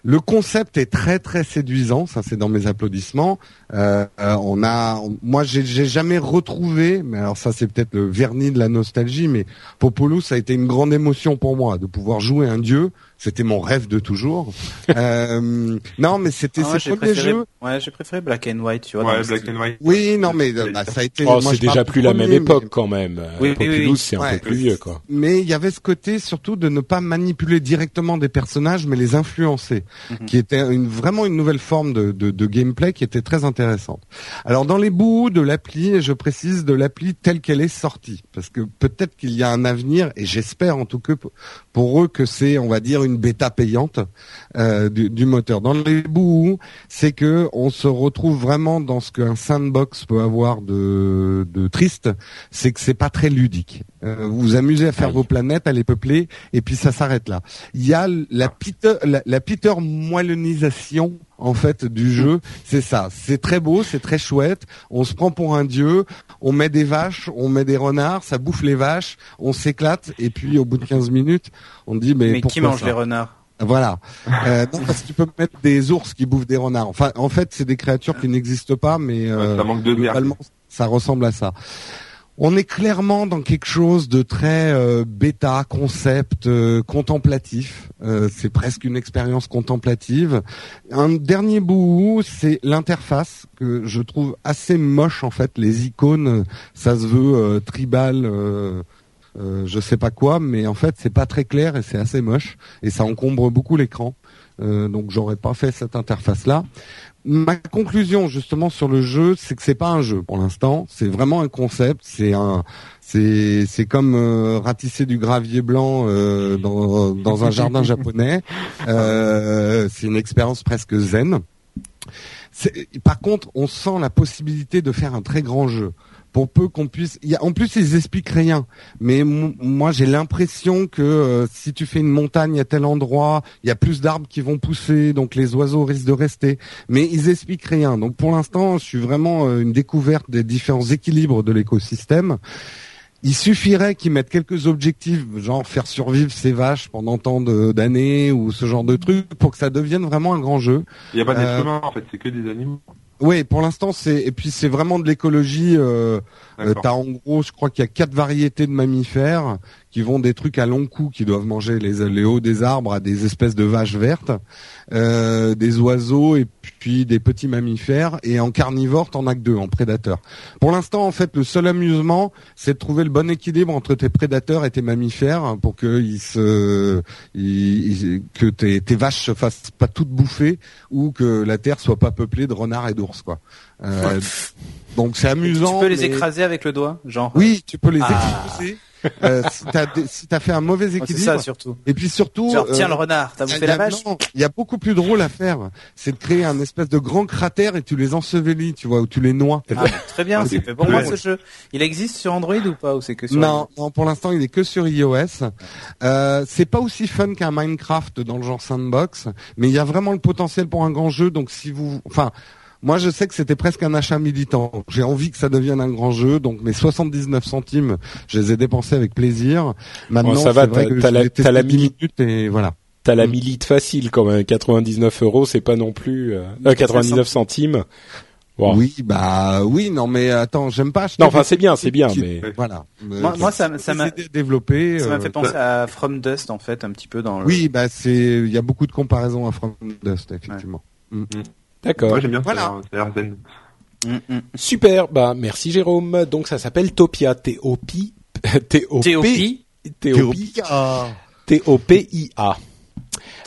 Le concept est très très séduisant, ça c'est dans mes applaudissements. Euh, euh, on a, moi j'ai jamais retrouvé, mais alors ça c'est peut-être le vernis de la nostalgie, mais Popolo ça a été une grande émotion pour moi de pouvoir jouer un dieu. C'était mon rêve de toujours. euh, non, mais c'était Ah, ses j'ai premiers préféré, jeux. ouais, j'ai préféré Black and White, tu vois. Ouais, Black and White. Oui, non, mais euh, bah, ça a été. Oh, moi, c'est déjà plus la même époque mais- quand même. Euh, Oui, oui, Populous, oui. c'est un Ouais. peu plus vieux quoi. mais il y avait ce côté surtout de ne pas manipuler directement des personnages, mais les influencer, Mhm. qui était une, vraiment une nouvelle forme de, de, de gameplay qui était très intéressante. Alors dans les bouts de l'appli, et je précise de l'appli telle qu'elle est sortie, parce que peut-être qu'il y a un avenir, et j'espère en tout cas pour- pour eux que c'est, on va dire, une bêta payante euh, du, moteur. Dans les bouts, c'est que on se retrouve vraiment dans ce qu'un sandbox peut avoir de, de triste, c'est que c'est pas très ludique. Euh, vous vous amusez à faire Aïe. vos planètes, à les peupler, et puis ça s'arrête là. Il y a la Peter, la, la Peter moellonisation en fait du jeu, c'est ça. C'est très beau, c'est très chouette. On se prend pour un dieu, on met des vaches, on met des renards, ça bouffe les vaches, on s'éclate, et puis au bout de 15 minutes, on dit mais, Mais qui pourquoi mange ça les renards? Voilà. Euh, non, parce que tu peux mettre des ours qui bouffent des renards. Enfin, en fait, c'est des créatures qui n'existent pas, mais euh, ça manque de globalement, ça ressemble à ça. On est clairement dans quelque chose de très euh, bêta, concept, euh, contemplatif. Euh, c'est presque une expérience contemplative. Un dernier bout, c'est l'interface que je trouve assez moche en fait. Les icônes, ça se veut tribal. je sais pas quoi, mais en fait c'est pas très clair et c'est assez moche et ça encombre beaucoup l'écran. Euh, donc j'aurais pas fait cette interface là. Ma conclusion justement sur le jeu, c'est que c'est pas un jeu pour l'instant. C'est vraiment un concept. C'est un, c'est c'est comme euh, ratisser du gravier blanc euh, dans dans un jardin japonais. Euh, c'est une expérience presque zen. Par contre, on sent la possibilité de faire un très grand jeu. Pour peu qu'on puisse, y a, en plus ils expliquent rien. Mais mo- moi j'ai l'impression que euh, si tu fais une montagne à tel endroit, il y a plus d'arbres qui vont pousser, donc les oiseaux risquent de rester. Mais ils expliquent rien. Donc pour l'instant, je suis vraiment euh, une découverte des différents équilibres de l'écosystème. Il suffirait qu'ils mettent quelques objectifs, genre faire survivre ces vaches pendant tant d'années ou ce genre de trucs, pour que ça devienne vraiment un grand jeu. Il n'y a pas d'être Euh, humain, en fait, c'est que des animaux. Oui, pour l'instant c'est et puis c'est vraiment de l'écologie. Euh, euh. T'as en gros, je crois qu'il y a quatre variétés de mammifères qui vendent des trucs à long cou, qui doivent manger les, les hauts des arbres à des espèces de vaches vertes, euh, des oiseaux et puis des petits mammifères. Et en carnivore, t'en as que deux, en prédateur. Pour l'instant, en fait, le seul amusement, c'est de trouver le bon équilibre entre tes prédateurs et tes mammifères pour que ils se, ils- que tes, tes vaches se fassent pas toutes bouffer ou que la terre soit pas peuplée de renards et d'ours, quoi. Euh, donc c'est amusant. Tu peux les mais- écraser avec le doigt, genre. Oui, tu peux les Ah. exploser. Euh, si t'as si fait un mauvais c'est équilibre. ça surtout. Et puis surtout, Genre, tiens euh, le renard, t'as bouffé la vache il y a beaucoup plus drôle à faire. C'est de créer un espèce de grand cratère et tu les ensevelis, tu vois, ou tu les noies. Ah, Très bien, c'est fait pour moi ce jeu. Il existe sur Android ou pas ou c'est que sur Non, non, pour l'instant, il est que sur iOS. Euh, c'est pas aussi fun qu'un Minecraft dans le genre sandbox, mais il y a vraiment le potentiel pour un grand jeu. Donc, si vous, enfin, moi, je sais que c'était presque un achat militant. J'ai envie que ça devienne un grand jeu. Donc, mes 79 centimes, je les ai dépensés avec plaisir. Maintenant, Bon, ça va, t'as- que t'as je la- testé la 10 mini- minutes et voilà. T'as la Mm. milite facile quand même. 99 euros, c'est pas non plus euh, euh, 99 centimes. Wow. Oui, bah oui, non, mais attends, j'aime pas acheter. Non, enfin c'est bien, c'est bien, qui- mais Voilà. Moi- moi, ça m- ça m'a- développé. Ça m'a euh, fait penser à From Dust en fait, un petit peu dans le. Oui, bah c'est, il y a beaucoup de comparaisons à From Dust, effectivement. D'accord. Moi j'aime bien Voilà. ça, ça a zen. Mm, mm. Super, bah merci Jérôme. Donc ça s'appelle Topia, T-O-P, T-O-P, T.O.P. T-O-P, T-O-P-I-A.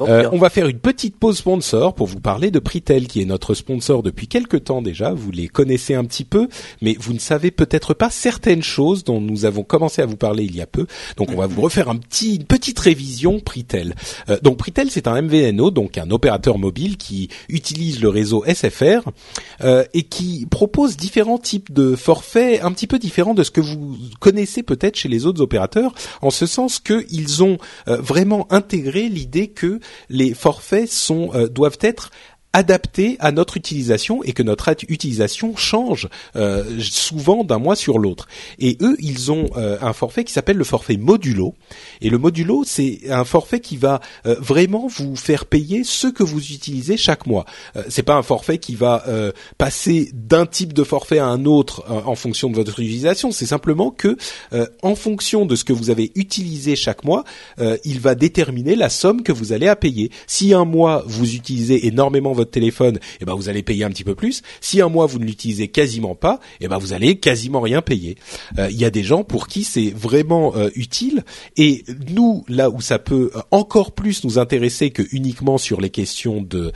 Euh, bien. on va faire une petite pause sponsor pour vous parler de Pritel, qui est notre sponsor depuis quelques temps déjà. Vous les connaissez un petit peu, mais vous ne savez peut-être pas certaines choses dont nous avons commencé à vous parler il y a peu. Donc, on va vous refaire un petit, une petite révision Pritel. Euh, donc, Pritel, c'est un MVNO, donc un opérateur mobile qui utilise le réseau SFR euh, et qui propose différents types de forfaits un petit peu différents de ce que vous connaissez peut-être chez les autres opérateurs, en ce sens qu'ils ont euh, vraiment intégré l'idée que les forfaits sont euh, doivent être adaptés à notre utilisation et que notre at- utilisation change euh, souvent d'un mois sur l'autre. Et eux, ils ont euh, un forfait qui s'appelle le forfait modulo. Et le modulo, c'est un forfait qui va euh, vraiment vous faire payer ce que vous utilisez chaque mois. Euh, c'est pas un forfait qui va euh, passer d'un type de forfait à un autre euh, en fonction de votre utilisation. C'est simplement que en fonction de ce que vous avez utilisé chaque mois, il va déterminer la somme que vous allez à payer. Si un mois vous utilisez énormément votre téléphone, eh ben vous allez payer un petit peu plus. Si un mois vous ne l'utilisez quasiment pas, eh ben vous allez quasiment rien payer. Euh, Il y a des gens pour qui c'est vraiment euh, utile et nous là où ça peut euh, encore plus nous intéresser que uniquement sur les questions de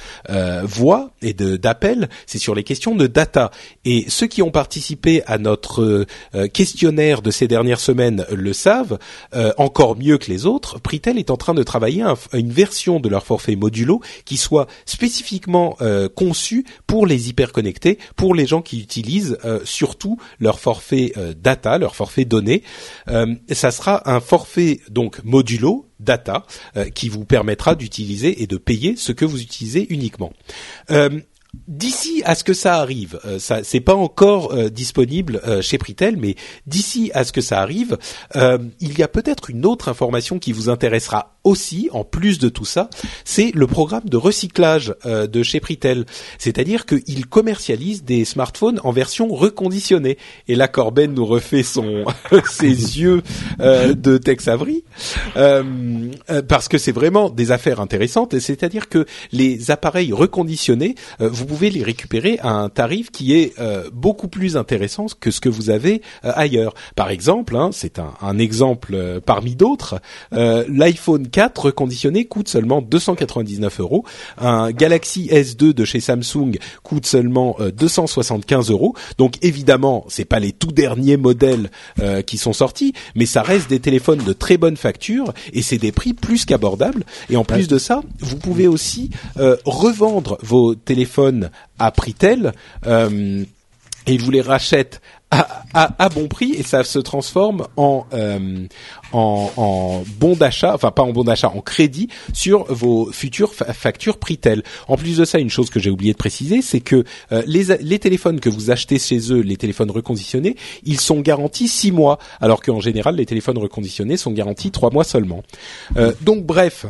voix et de d'appel, c'est sur les questions de data. Et ceux qui ont participé à notre questionnaire de ces dernières semaines le savent encore mieux que les autres. Pritel est en train de travailler un- une version de leur forfait modulo qui soit spécifiquement euh, conçu pour les hyperconnectés, pour les gens qui utilisent euh, surtout leur forfait euh, data, leur forfait données. Ça sera un forfait donc modulo data qui vous permettra d'utiliser et de payer ce que vous utilisez uniquement. D'ici à ce que ça arrive, ça c'est pas encore disponible chez Pritel, mais d'ici à ce que ça arrive, il y a peut-être une autre information qui vous intéressera aussi, en plus de tout ça, c'est le programme de recyclage euh, de chez Pritel. C'est-à-dire qu'ils commercialisent des smartphones en version reconditionnée. Et là, Corben nous refait son ses yeux euh, de Tex Avery, euh, euh, parce que c'est vraiment des affaires intéressantes. C'est-à-dire que les appareils reconditionnés, euh, vous pouvez les récupérer à un tarif qui est euh, beaucoup plus intéressant que ce que vous avez ailleurs. Par exemple, hein, c'est un, un exemple parmi d'autres, l'iPhone 4 reconditionné coûte seulement 299 euros. Un Galaxy S2 de chez Samsung coûte seulement euh, 275 euros. Donc évidemment, c'est pas les tout derniers modèles euh, qui sont sortis, mais ça reste des téléphones de très bonne facture et c'est des prix plus qu'abordables. Et en plus de ça, vous pouvez aussi euh, revendre vos téléphones à prix tel. euh, et vous les rachètent à, à, à bon prix et ça se transforme en euh, en, en bon d'achat, enfin pas en bon d'achat, en crédit sur vos futures fa- factures Pritel. En plus de ça, une chose que j'ai oublié de préciser, c'est que euh, les, les téléphones que vous achetez chez eux, les téléphones reconditionnés, ils sont garantis six mois, alors qu'en général les téléphones reconditionnés sont garantis trois mois seulement. Euh, donc bref.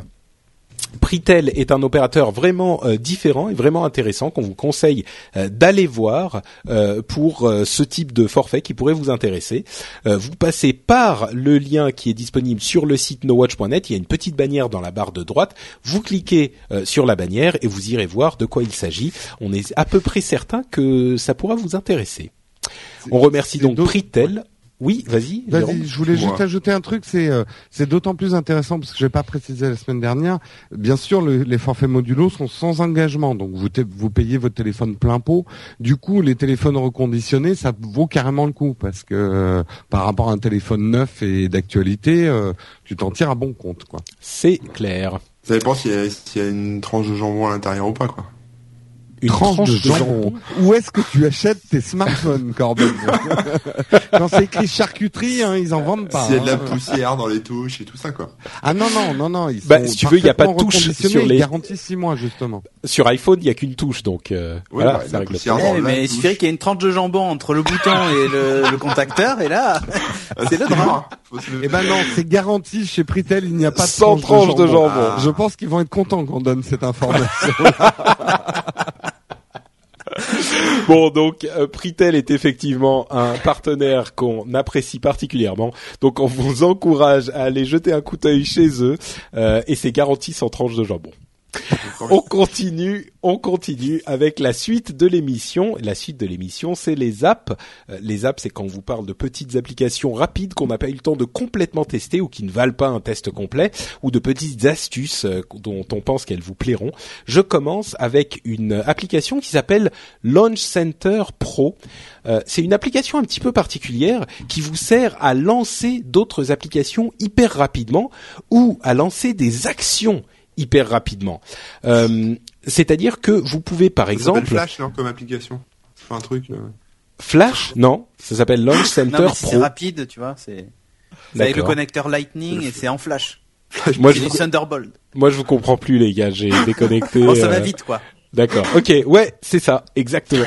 Pritel est un opérateur vraiment euh, différent et vraiment intéressant qu'on vous conseille euh, d'aller voir euh, pour ce type de forfait qui pourrait vous intéresser. vous passez par le lien qui est disponible sur le site nowatch.net. Il y a une petite bannière dans la barre de droite. Vous cliquez sur la bannière et vous irez voir de quoi il s'agit. On est à peu près certain que ça pourra vous intéresser. On remercie donc Pritel. Oui, vas-y. Vas-y, je voulais juste ajouter un truc, c'est euh, c'est d'autant plus intéressant parce que je n'ai pas précisé la semaine dernière. Bien sûr, les forfaits modulo sont sans engagement, donc vous vous payez votre téléphone plein pot. Du coup, les téléphones reconditionnés, ça vaut carrément le coup parce que euh, par rapport à un téléphone neuf et d'actualité, euh, tu t'en tires à bon compte, quoi. C'est clair. Ça dépend s'il y, y, a une tranche de jambon à l'intérieur ou pas, quoi une tranche, de, jambon. Où est-ce que tu achètes tes smartphones, Corben Quand c'est écrit charcuterie, hein, ils en vendent pas. C'est de la hein. poussière dans les touches et tout ça, quoi. Ah non non non non. Ils bah, si tu veux, il n'y a pas de touche sur les. Garantie 6 mois justement. Sur iPhone, il y a qu'une touche, donc euh, voilà. Bah, la mais il suffirait qu'il y ait une tranche de jambon entre le bouton et le, le contacteur, et là, c'est le drame. Eh ben non, c'est garanti chez Pritel, il n'y a pas de tranche, tranche de jambon. De jambon. Je pense qu'ils vont être contents qu'on donne cette information. bon, donc euh, Pritel est effectivement un partenaire qu'on apprécie particulièrement. Donc on vous encourage à aller jeter un coup d'œil chez eux euh, et c'est garanti sans tranche de jambon. On continue, on continue avec la suite de l'émission. La suite de l'émission, c'est les apps. Euh, les apps, c'est quand on vous parle de petites applications rapides qu'on n'a pas eu le temps de complètement tester ou qui ne valent pas un test complet, ou de petites astuces euh, dont on pense qu'elles vous plairont. Je commence avec une application qui s'appelle Launch Center Pro. Euh, c'est une application un petit peu particulière qui vous sert à lancer d'autres applications hyper rapidement ou à lancer des actions hyper rapidement. Euh, c'est-à-dire que vous pouvez par ça exemple Flash non, comme application. C'est un truc. Euh. Flash Non, ça s'appelle Launch Center non, C'est rapide, tu vois. C'est avec le connecteur Lightning et c'est en Flash. Moi je vous... Thunderbolt. Moi je vous comprends plus les gars, j'ai déconnecté. oh, ça va euh, vite quoi. D'accord. Ok, ouais, c'est ça, exactement.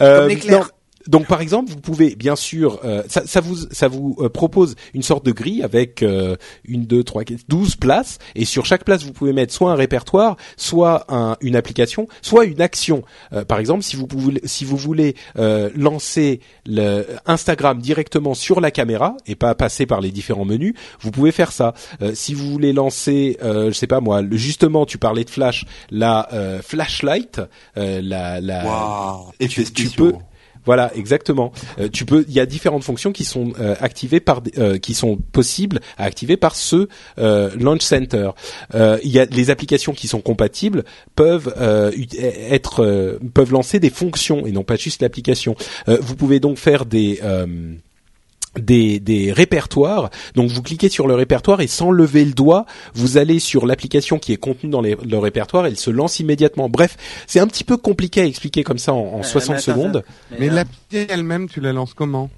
euh, Comme donc par exemple, vous pouvez bien sûr, euh, ça, ça, vous ça vous euh, propose une sorte de grille avec euh, une, deux, trois, douze places, et sur chaque place vous pouvez mettre soit un répertoire, soit un, une application, soit une action. par exemple, si vous pouvez, si vous voulez lancer le Instagram directement sur la caméra et pas passer par les différents menus, vous pouvez faire ça. si vous voulez lancer, je sais pas moi, le, justement, tu parlais de Flash, la flashlight, la, la, wow. et tu, tu peux voilà, exactement. Euh, tu peux, il y a différentes fonctions qui sont euh, activées par, euh, qui sont possibles à activer par ce Launch Center. il y a les applications qui sont compatibles peuvent être, peuvent lancer des fonctions et non pas juste l'application. vous pouvez donc faire des des, des répertoires. Donc vous cliquez sur le répertoire et sans lever le doigt, vous allez sur l'application qui est contenue dans le répertoire, elle se lance immédiatement. Bref, c'est un petit peu compliqué à expliquer comme ça en, 60 secondes. Mais, l'appli elle-même, tu la lances comment?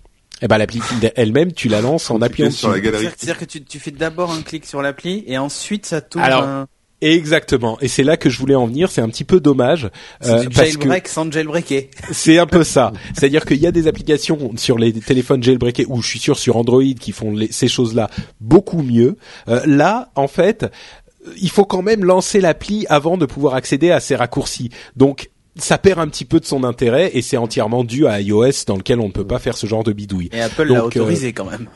Eh ben l'appli elle-même, tu la lances en appuyant sur la galerie. C'est-à-dire que tu, tu fais d'abord un clic sur l'appli et ensuite ça tourne. Alors, Exactement, et c'est là que je voulais en venir. C'est un petit peu dommage euh, jailbreak sans jailbreaker. C'est un peu ça. C'est-à-dire qu'il y a des applications sur les téléphones jailbreakés, ou je suis sûr sur Android, qui font ces choses-là beaucoup mieux. Euh, là, en fait, il faut quand même lancer l'appli avant de pouvoir accéder à ces raccourcis. Donc ça perd un petit peu de son intérêt et c'est entièrement dû à iOS dans lequel on ne peut pas faire ce genre de bidouille. Et Apple l'a autorisé quand même.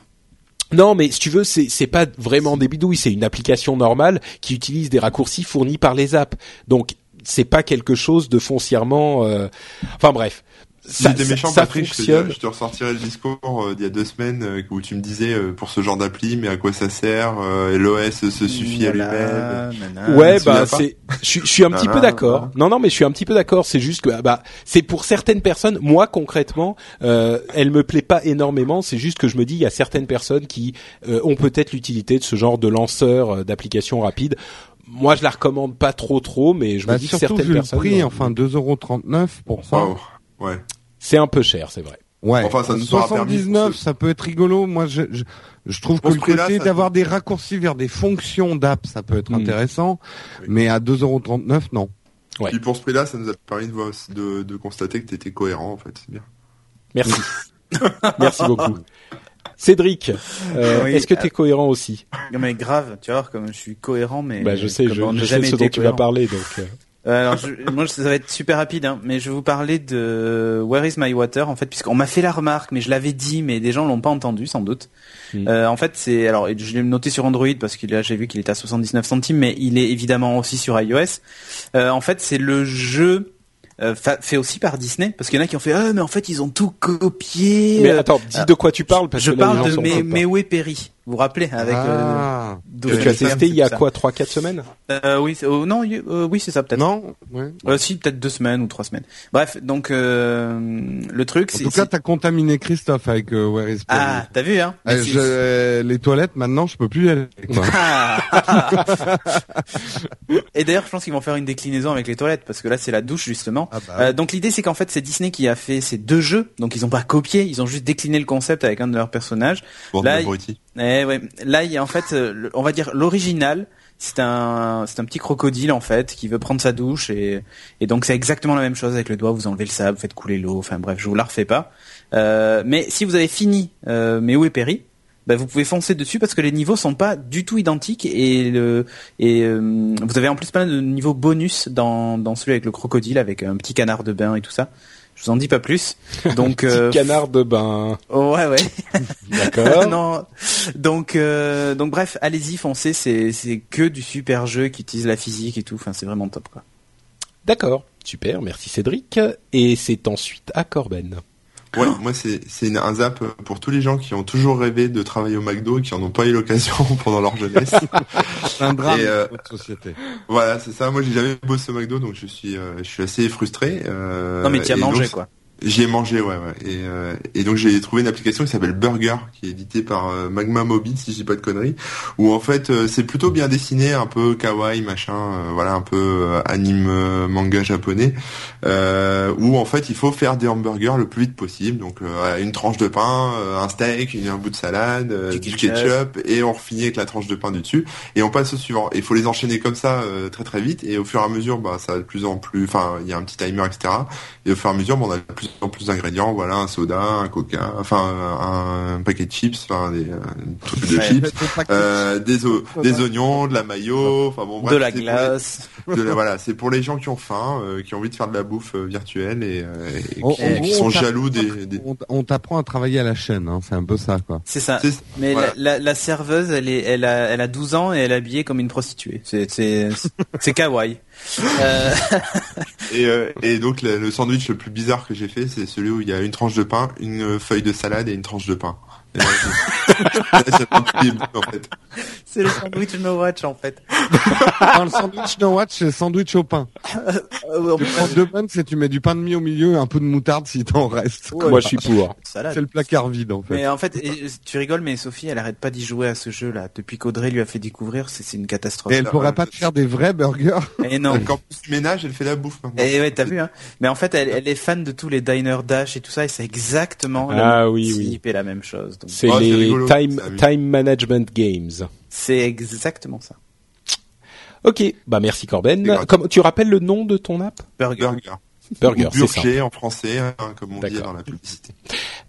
Non, mais si tu veux, c'est pas vraiment des bidouilles, c'est une application normale qui utilise des raccourcis fournis par les apps. Donc c'est pas quelque chose de foncièrement. Euh... Enfin bref, ça, méchant, Patrick, Je, te, ressortirai le discours euh, d'il y a deux semaines euh, où tu me disais euh, pour ce genre d'appli, mais à quoi ça sert L'OS se suffit à lui-même. Ouais, bah c'est. Je, suis un petit peu d'accord. Non, non, mais je suis un petit peu d'accord. C'est juste que bah c'est pour certaines personnes. Moi concrètement, elle me plaît pas énormément. C'est juste que je me dis il y a certaines personnes qui ont peut-être l'utilité de ce genre de lanceur d'applications rapides moi je la recommande pas trop trop mais je me bah, dis que certaines vu personnes le prix enfin 2,39€ pour ça ouais c'est un peu cher, c'est vrai. Ouais. Enfin, ça 79, ça peut être rigolo. Moi, je, je, trouve que le côté d'avoir des raccourcis vers des fonctions d'app, ça peut être hmm. intéressant. Mais à 2,39€, non. Ouais. Puis pour ce prix-là, ça nous a permis de, de, de constater que tu étais cohérent, en fait. C'est bien. Merci. Merci beaucoup. Cédric, euh, Oui, est-ce que euh, tu es cohérent aussi? Non mais grave, tu vois, comme je suis cohérent, mais Bah je sais, je, je sais jamais ce dont tu vas parler donc. Euh. Alors, je- moi, ça va être super rapide, hein, mais je vais vous parler de Where is my water, en fait, puisqu'on m'a fait la remarque, mais je l'avais dit, mais des gens l'ont pas entendu, sans doute. Mm. Euh, en fait, c'est, alors, je l'ai noté sur Android parce que là, j'ai vu qu'il était à 79 centimes, mais il est évidemment aussi sur iOS. Euh, en fait, c'est le jeu euh, fa- fait aussi par Disney, parce qu'il y en a qui ont fait, ah, mais en fait, ils ont tout copié. Mais euh, attends, dis de quoi tu parles parce je que là, les parle gens de. Mewé Perry. Vous vous rappelez avec euh, ah. Que tu as testé il y a quoi, trois, quatre semaines? Euh, Oui, c'est- oh, non, euh, oui, c'est ça peut-être. Non ouais. Euh, si, peut-être deux semaines ou trois semaines. Bref, donc euh, le truc, En c'est... tout cas, t'as contaminé Christophe avec euh, Where is ah, t'as vu, hein Euh, je- euh, les toilettes, maintenant, je peux plus y aller. Ah. Et d'ailleurs, je pense qu'ils vont faire une déclinaison avec les toilettes, parce que là, c'est la douche, justement. Ah bah, Euh, donc l'idée, c'est qu'en fait, c'est Disney qui a fait ces deux jeux, donc ils ont pas copié, ils ont juste décliné le concept avec un de leurs personnages. Bon, Là. Eh ouais, là, il y en fait, euh, on va dire l'original. C'est un, c'est un petit crocodile en fait qui veut prendre sa douche et, donc c'est exactement la même chose avec le doigt. Vous enlevez le sable, faites couler l'eau. Enfin bref, je vous la refais pas. Euh, mais si vous avez fini, euh, mais où est Perry bah, vous pouvez foncer dessus parce que les niveaux sont pas du tout identiques et euh, vous avez en plus plein de niveaux bonus dans celui avec le crocodile avec un petit canard de bain et tout ça. Je vous en dis pas plus. Donc euh, canard de bain. ouais ouais. D'accord. non. Donc, euh, donc bref, allez-y, foncez. C'est, c'est que du super jeu qui utilise la physique et tout. Enfin, c'est vraiment top, quoi. D'accord. Super, merci Cédric. Et c'est ensuite à Corben. Ouais, moi c'est c'est une- un zap pour tous les gens qui ont toujours rêvé de travailler au McDo et qui en ont pas eu l'occasion pendant leur jeunesse. c'est un drame et, euh, de notre société. voilà, c'est ça. Moi j'ai jamais bossé au McDo donc je suis euh, je suis assez frustré. euh, non, mais tu as mangé, donc, quoi. J'y ai mangé, ouais, ouais. Et, euh, et donc j'ai trouvé une application qui s'appelle Burger, qui est éditée par euh, Magma Mobile, si je dis pas de conneries, où en fait euh, c'est plutôt bien dessiné, un peu kawaii, machin, euh, voilà, un peu euh, anime euh, manga japonais, euh, où en fait il faut faire des hamburgers le plus vite possible. Donc euh, une tranche de pain, euh, un steak, une- un bout de salade, euh, Du ketchup. et on finit avec la tranche de pain du dessus, et on passe au suivant. Et il faut les enchaîner comme ça euh, très très vite, et au fur et à mesure, bah ça va de plus en plus, enfin il y a un petit timer, etc. Et au fur et à mesure, bon, on a de plus en plus d'ingrédients. Voilà, un soda, un coca, enfin un, un paquet de chips, enfin des euh, trucs de chips, euh, des, o- des oignons, de la mayo, enfin bon, bref, de la les- glace. de la- voilà, c'est pour les gens qui ont faim, euh, qui ont envie de faire de la bouffe euh, virtuelle et, euh, et En- qui, sont on jaloux des. des... On, on t'apprend à travailler à la chaîne, hein, c'est un peu ça, quoi. C'est ça. C'est- Mais voilà. la, la, la serveuse, elle est, elle a, elle a 12 ans et elle est habillée comme une prostituée. C'est, c'est, c'est kawaii. Euh, Et, euh, et donc le sandwich le plus bizarre que j'ai fait, c'est celui où il y a une tranche de pain, une feuille de salade et une tranche de pain. Et là, c'est le sandwich no watch en fait. Dans le sandwich no watch, c'est sandwich au pain. Euh, Tu prends deux pains, c'est tu mets du pain de mie au milieu, un peu de moutarde si t'en reste. Ouais. Moi, je suis pour. salade. C'est le placard vide, en fait. Mais en fait, et- tu rigoles, mais Sophie, elle arrête pas d'y jouer à ce jeu-là. Depuis qu'Audrey lui a fait découvrir, c'est, une catastrophe. Et elle pourrait pas te faire des vrais burgers. Et non. Quand tu ménage, elle fait la bouffe maintenant. Et ouais, t'as vu, hein. Mais en fait, elle, elle est fan de tous les diner dash et tout ça, et c'est exactement Ah oui, oui. et la même chose. Donc, C'est Oh, les rigolo, time, ça, oui. time Management Games. c'est exactement ça. Ok, bah merci Corben. Comme, tu rappelles le nom de ton app? Burger. Burger. Burger, Ou c'est ça. Burger en français, hein, comme on dit dans la publicité.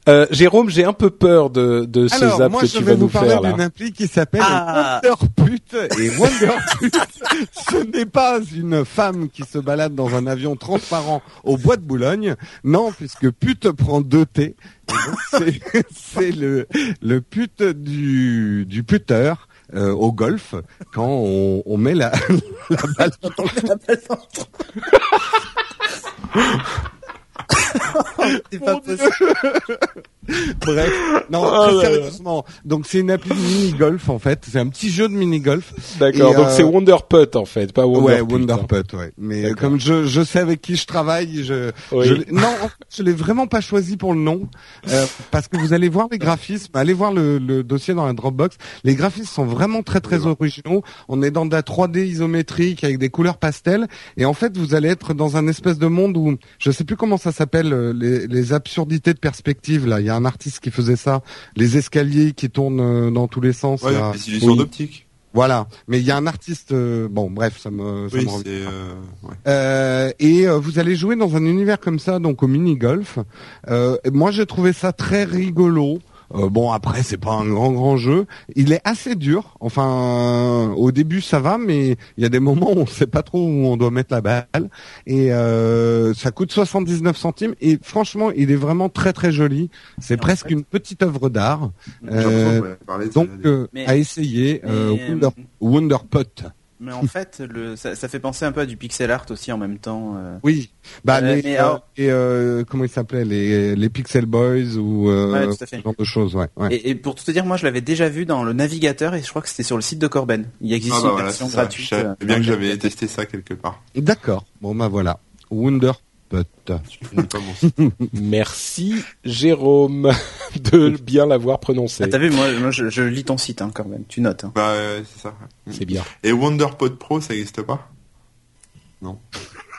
Euh, Jérôme, j'ai un peu peur de, de ce Alors, zap moi, que je tu vais vas vous nous parler faire là. d'une appli qui s'appelle Ah. Wonderput. Et Wonderput, ce n'est pas une femme qui se balade dans un avion transparent au bois de Boulogne. Non, puisque pute prend deux T. C'est le, le pute du, du puteur. euh, au golf, quand on, on met la, la balle dans le 一般不是 Bref, non, Oh très sérieusement. Donc c'est une appli de mini-golf en fait. C'est un petit jeu de mini-golf. D'accord, Et, donc euh, c'est Wonderput en fait, pas Wonderput. ouais, hein. Wonderput, ouais. Mais D'accord. comme je, je sais avec qui je travaille, je, Oui. je l'ai- non, en fait, je l'ai vraiment pas choisi pour le nom, euh, parce que vous allez voir les graphismes, allez voir le, le dossier dans la Dropbox. Les graphismes sont vraiment très très originaux. On est dans de la 3D isométrique avec des couleurs pastel, et en fait vous allez être dans un espèce de monde où je sais plus comment ça s'appelle euh, les, les absurdités de perspective. Là, il y a un artiste qui faisait ça, les escaliers qui tournent euh, dans tous les sens. Ouais, là. les illusions Oui. d'optique. Voilà, mais il y a un artiste. euh, bon, bref, ça me. Ça Oui, me. Euh, ouais. Euh, et euh, vous allez jouer dans un univers comme ça, donc au mini golf. Moi, j'ai trouvé ça très rigolo. Euh, bon après c'est pas un grand grand jeu. Il est assez dur. Enfin au début ça va, mais il y a des moments où on sait pas trop où on doit mettre la balle. Et euh, ça coûte 79 centimes. Et franchement il est vraiment très très joli. C'est presque une petite œuvre d'art. Euh, donc mais, à essayer Wonder, Wonderpot. Mais en fait, le, ça, ça, fait penser un peu à du pixel art aussi en même temps. Euh. Oui. Bah euh, les, euh, et, euh, comment ils s'appelaient les, les Pixel Boys ou ouais, ce genre de choses. Ouais. ouais. Et, et, pour tout te dire, moi, je l'avais déjà vu dans le navigateur et je crois que c'était sur le site de Corben. Il existe ah bah une version gratuite. C'est bien que j'avais testé ça quelque part. D'accord. Bon bah voilà. Wonder Merci Jérôme de bien l'avoir prononcé. Ah, T'as vu, moi, moi je, je, lis ton site hein, quand même. Tu notes. Hein. Bah euh, c'est ça. C'est bien. Et WonderPod Pro, ça n'existe pas? Non.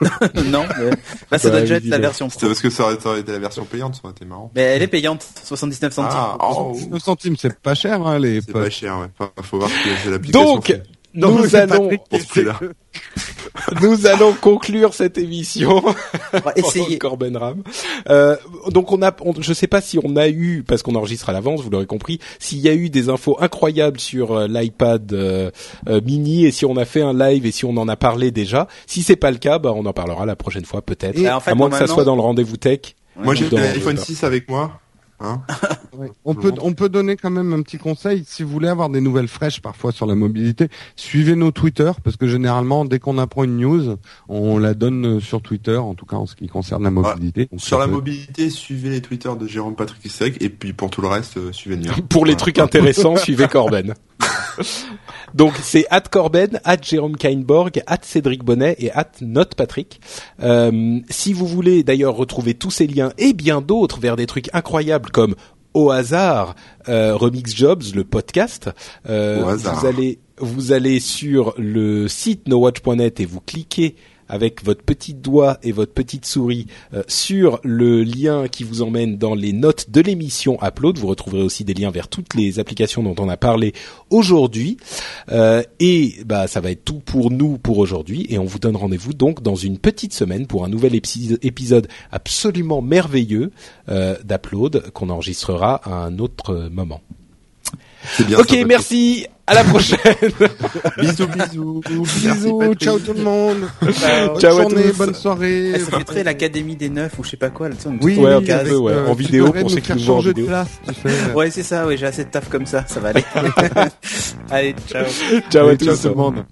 non, mais... bah, ça doit déjà être la version pro. parce que ça aurait, été la version payante, ça aurait été marrant. Mais elle est payante, 79 centimes. Ah, oh. 79 centimes, c'est pas cher, hein, les C'est pas cher, ouais. Enfin, faut voir que c'est l'application. Donc, nous allons nous allons conclure cette émission. On va essayer. Corben Ram. Euh, donc on a, je sais pas si on a eu, parce qu'on enregistre à l'avance, vous l'aurez compris, s'il y a eu des infos incroyables sur euh, l'iPad euh, euh, mini et si on a fait un live et si on en a parlé déjà. Si c'est pas le cas, bah on en parlera la prochaine fois peut-être. En fait, à moins que ça soit dans le rendez-vous tech. Moi j'ai l'iPhone 6 avec moi. Hein on peut on peut donner quand même un petit conseil si vous voulez avoir des nouvelles fraîches parfois sur la mobilité. Suivez nos Twitter parce que généralement dès qu'on apprend une news, on la donne sur Twitter en tout cas en ce qui concerne la mobilité. sur la mobilité, suivez les Twitter de Jérôme Patrick Istec et puis pour tout le reste, euh, suivez le pour les trucs intéressants, suivez Corben. Donc c'est at Corben, at Jérôme Kainborg, at Cédric Bonnet et at Note Patrick. Euh, si vous voulez d'ailleurs retrouver tous ces liens et bien d'autres vers des trucs incroyables comme au hasard euh, Remix Jobs, le podcast, euh, vous allez vous allez sur le site nowatch.net et vous cliquez avec votre petit doigt et votre petite souris euh, sur le lien qui vous emmène dans les notes de l'émission Upload. Vous retrouverez aussi des liens vers toutes les applications dont on a parlé aujourd'hui. Euh, et bah ça va être tout pour nous pour aujourd'hui. Et on vous donne rendez-vous donc dans une petite semaine pour un nouvel épisode absolument merveilleux euh, d'Upload qu'on enregistrera à un autre moment. Bien, ok, merci. À la prochaine. bisous, bisous. Bisous. Ciao tout le monde. Ciao, bonne journée, bonne soirée. Eh, ça fait très l'Académie des Neufs ou je sais pas quoi. Là, oui, ouais, un peu, ouais. en vidéo pour ceux qui nous en vidéo. De place, tu sais. Ouais, c'est ça. Ouais, j'ai assez de taf comme ça. Ça va aller. Allez, ciao. Ciao à tous. Ciao tout le monde.